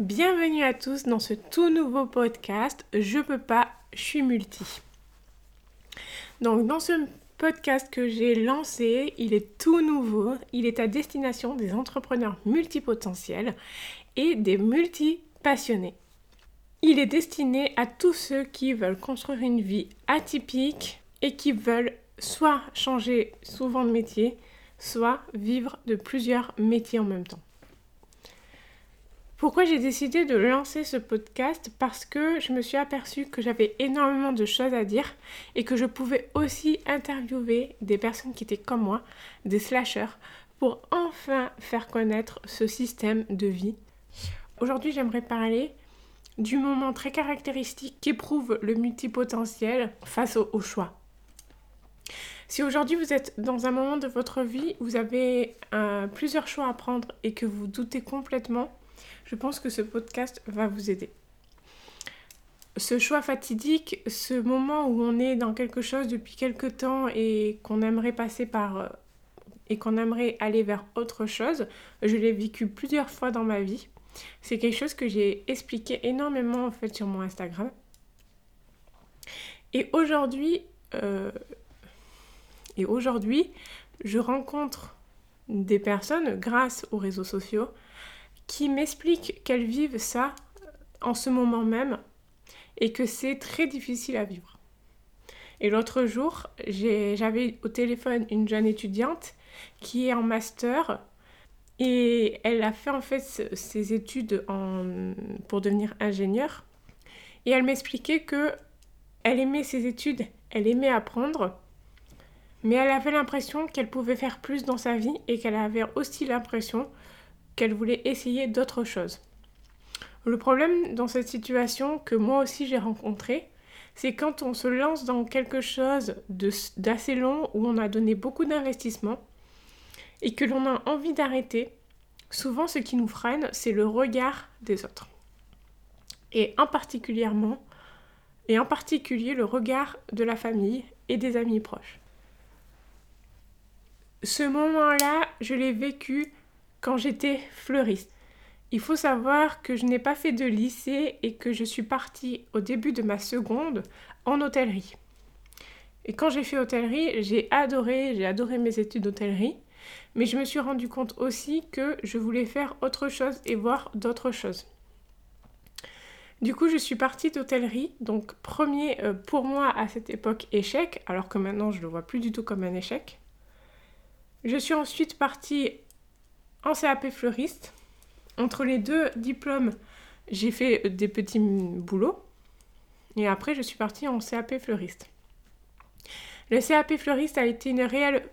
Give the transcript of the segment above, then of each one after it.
Bienvenue à tous dans ce tout nouveau podcast Je peux pas, je suis multi. Donc dans ce podcast que j'ai lancé, il est tout nouveau, il est à destination des entrepreneurs multipotentiels et des multi-passionnés. Il est destiné à tous ceux qui veulent construire une vie atypique et qui veulent soit changer souvent de métier, soit vivre de plusieurs métiers en même temps. Pourquoi j'ai décidé de lancer ce podcast Parce que je me suis aperçue que j'avais énormément de choses à dire et que je pouvais aussi interviewer des personnes qui étaient comme moi, des slashers, pour enfin faire connaître ce système de vie. Aujourd'hui, j'aimerais parler du moment très caractéristique qu'éprouve le multipotentiel face au, choix. Si aujourd'hui vous êtes dans un moment de votre vie, vous avez euh, plusieurs choix à prendre et que vous doutez complètement, je pense que ce podcast va vous aider. Ce choix fatidique, ce moment où on est dans quelque chose depuis quelque temps et qu'on aimerait passer par euh, et qu'on aimerait aller vers autre chose, je l'ai vécu plusieurs fois dans ma vie. C'est quelque chose que j'ai expliqué énormément en fait sur mon Instagram. Et aujourd'hui, euh, et aujourd'hui, je rencontre des personnes grâce aux réseaux sociaux qui m'expliquent qu'elles vivent ça en ce moment même et que c'est très difficile à vivre. Et l'autre jour, j'avais au téléphone une jeune étudiante qui est en master et elle a fait en fait ses études pour devenir ingénieure. Et elle m'expliquait que elle aimait ses études, elle aimait apprendre, mais elle avait l'impression qu'elle pouvait faire plus dans sa vie et qu'elle avait aussi l'impression qu'elle voulait essayer d'autres choses. Le problème dans cette situation que moi aussi j'ai rencontré, c'est quand on se lance dans quelque chose d'assez long où on a donné beaucoup d'investissement et que l'on a envie d'arrêter, souvent ce qui nous freine, c'est le regard des autres. Et en particulièrement, et en particulier le regard de la famille et des amis proches. Ce moment-là, je l'ai vécu quand j'étais fleuriste. Il faut savoir que je n'ai pas fait de lycée et que je suis partie au début de ma seconde en hôtellerie. Et quand j'ai fait hôtellerie, j'ai adoré, j'ai adoré mes études d'hôtellerie, mais je me suis rendu compte aussi que je voulais faire autre chose et voir d'autres choses. Du coup, je suis partie d'hôtellerie, donc premier euh, pour moi à cette époque échec, alors que maintenant je le vois plus du tout comme un échec. Je suis ensuite partie en CAP fleuriste. Entre les deux diplômes, j'ai fait des petits boulots. Et après, je suis partie en CAP fleuriste. Le CAP fleuriste a été une réelle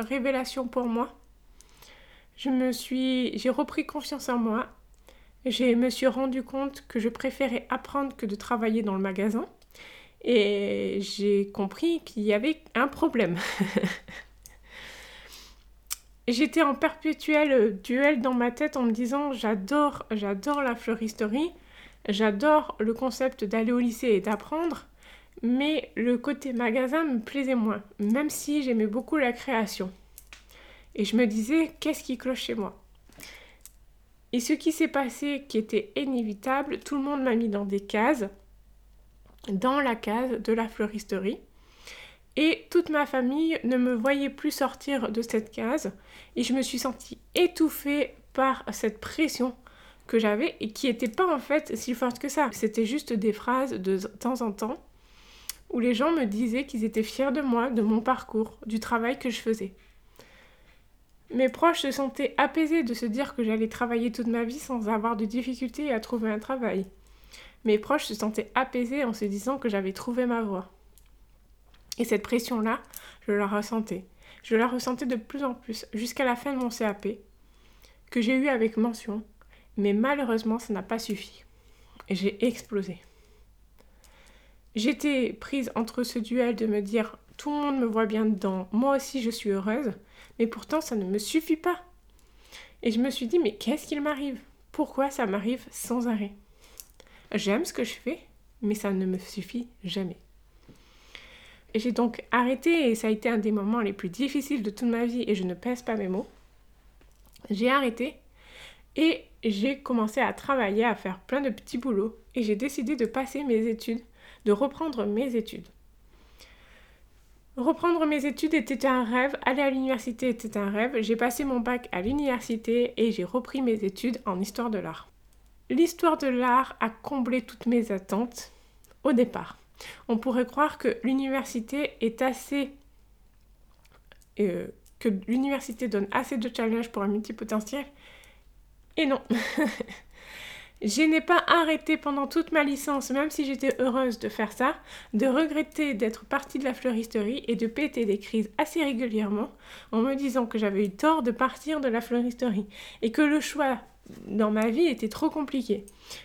révélation pour moi. Je me suis, j'ai repris confiance en moi. Je me suis rendu compte que je préférais apprendre que de travailler dans le magasin. Et j'ai compris qu'il y avait un problème. j'étais en perpétuel euh, duel dans ma tête en me disant j'adore, j'adore la fleuristerie, j'adore le concept d'aller au lycée et d'apprendre, mais le côté magasin me plaisait moins, même si j'aimais beaucoup la création. Et je me disais qu'est-ce qui cloche chez moi? Et ce qui s'est passé qui était inévitable, tout le monde m'a mis dans des cases, dans la case de la fleuristerie. Et toute ma famille ne me voyait plus sortir de cette case et je me suis sentie étouffée par cette pression que j'avais et qui n'était pas en fait si forte que ça. C'était juste des phrases de temps en temps où les gens me disaient qu'ils étaient fiers de moi, de mon parcours, du travail que je faisais. Mes proches se sentaient apaisés de se dire que j'allais travailler toute ma vie sans avoir de difficultés à trouver un travail. Mes proches se sentaient apaisés en se disant que j'avais trouvé ma voie. Et cette pression-là, je la ressentais. Je la ressentais de plus en plus jusqu'à la fin de mon CAP, que j'ai eu avec mention, mais malheureusement, ça n'a pas suffi. J'ai explosé. J'étais prise entre ce duel de me dire tout le monde me voit bien dedans, moi aussi je suis heureuse, mais pourtant ça ne me suffit pas. Et je me suis dit mais qu'est-ce qu'il m'arrive? Pourquoi ça m'arrive sans arrêt? J'aime ce que je fais, mais ça ne me suffit jamais. J'ai donc arrêté et ça a été un des moments les plus difficiles de toute ma vie et je ne pèse pas mes mots. J'ai arrêté et j'ai commencé à travailler, à faire plein de petits boulots et j'ai décidé de passer mes études, de reprendre mes études. Reprendre mes études était un rêve, aller à l'université était un rêve. J'ai passé mon bac à l'université et j'ai repris mes études en histoire de l'art. L'histoire de l'art a comblé toutes mes attentes au départ. On pourrait croire que l'université est assez... Euh, que l'université donne assez de challenges pour un multipotentiel. Et non. je n'ai pas arrêté pendant toute ma licence, même si j'étais heureuse de faire ça, de regretter d'être partie de la fleuristerie et de péter des crises assez régulièrement en me disant que j'avais eu tort de partir de la fleuristerie et que le choix dans ma vie était trop compliqué.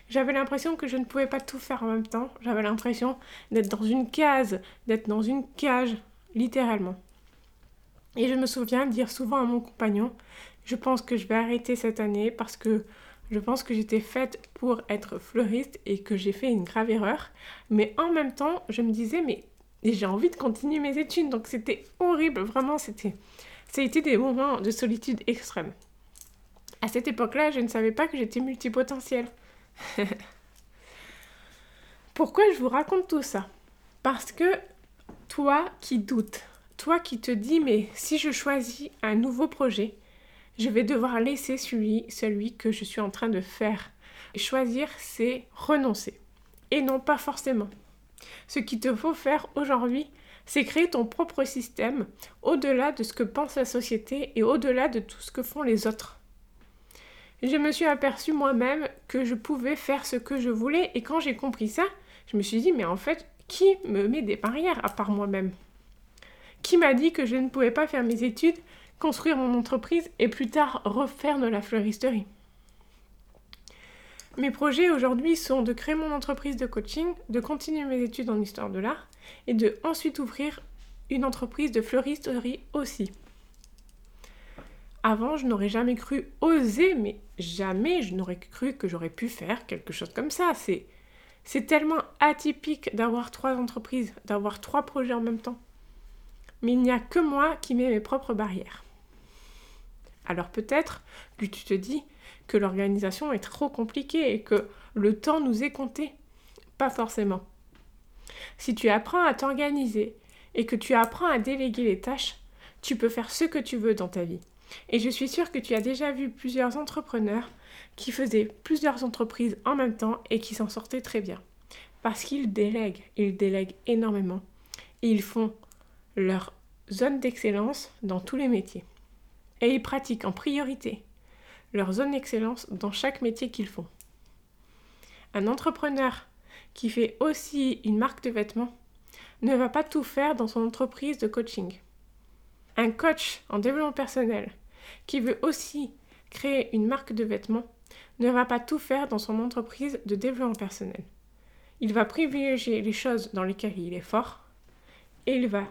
J'avais l'impression que je ne pouvais pas tout faire en même temps. J'avais l'impression d'être dans une case, d'être dans une cage, littéralement. Et je me souviens dire souvent à mon compagnon, je pense que je vais arrêter cette année parce que je pense que j'étais faite pour être fleuriste et que j'ai fait une grave erreur. Mais en même temps, je me disais, mais j'ai envie de continuer mes études. Donc c'était horrible, vraiment, c'était... Ça a été des moments de solitude extrême. À cette époque-là, je ne savais pas que j'étais multipotentielle. Pourquoi je vous raconte tout ça? Parce que toi qui doutes, toi qui te dis mais si je choisis un nouveau projet, je vais devoir laisser celui, celui que je suis en train de faire. Choisir, c'est renoncer. Et non pas forcément. Ce qu'il te faut faire aujourd'hui, c'est créer ton propre système au-delà de ce que pense la société et au-delà de tout ce que font les autres je me suis aperçue moi-même que je pouvais faire ce que je voulais. Et quand j'ai compris ça, je me suis dit, mais en fait, qui me met des barrières à part moi-même? Qui m'a dit que je ne pouvais pas faire mes études, construire mon entreprise et plus tard refaire de la fleuristerie Mes projets aujourd'hui sont de créer mon entreprise de coaching, de continuer mes études en histoire de l'art et de ensuite ouvrir une entreprise de fleuristerie aussi. Avant, je n'aurais jamais cru oser, mais jamais je n'aurais cru que j'aurais pu faire quelque chose comme ça. C'est, tellement atypique d'avoir trois entreprises, d'avoir trois projets en même temps. Mais il n'y a que moi qui mets mes propres barrières. Alors peut-être que tu te dis que l'organisation est trop compliquée et que le temps nous est compté. Pas forcément. Si tu apprends à t'organiser et que tu apprends à déléguer les tâches, tu peux faire ce que tu veux dans ta vie. Et je suis sûre que tu as déjà vu plusieurs entrepreneurs qui faisaient plusieurs entreprises en même temps et qui s'en sortaient très bien. Parce qu'ils délèguent, ils délèguent énormément. Ils font leur zone d'excellence dans tous les métiers. Et ils pratiquent en priorité leur zone d'excellence dans chaque métier qu'ils font. Un entrepreneur qui fait aussi une marque de vêtements ne va pas tout faire dans son entreprise de coaching. Un coach en développement personnel qui veut aussi créer une marque de vêtements ne va pas tout faire dans son entreprise de développement personnel. Il va privilégier les choses dans lesquelles il est fort et il va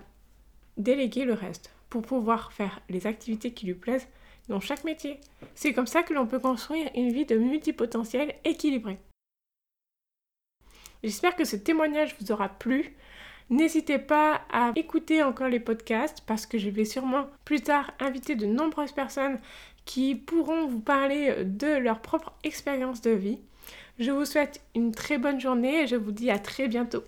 déléguer le reste pour pouvoir faire les activités qui lui plaisent dans chaque métier. C'est comme ça que l'on peut construire une vie de multipotentiel équilibrée. J'espère que ce témoignage vous aura plu. N'hésitez pas à écouter encore les podcasts parce que je vais sûrement plus tard inviter de nombreuses personnes qui pourront vous parler de leur propre expérience de vie. Je vous souhaite une très bonne journée et je vous dis à très bientôt.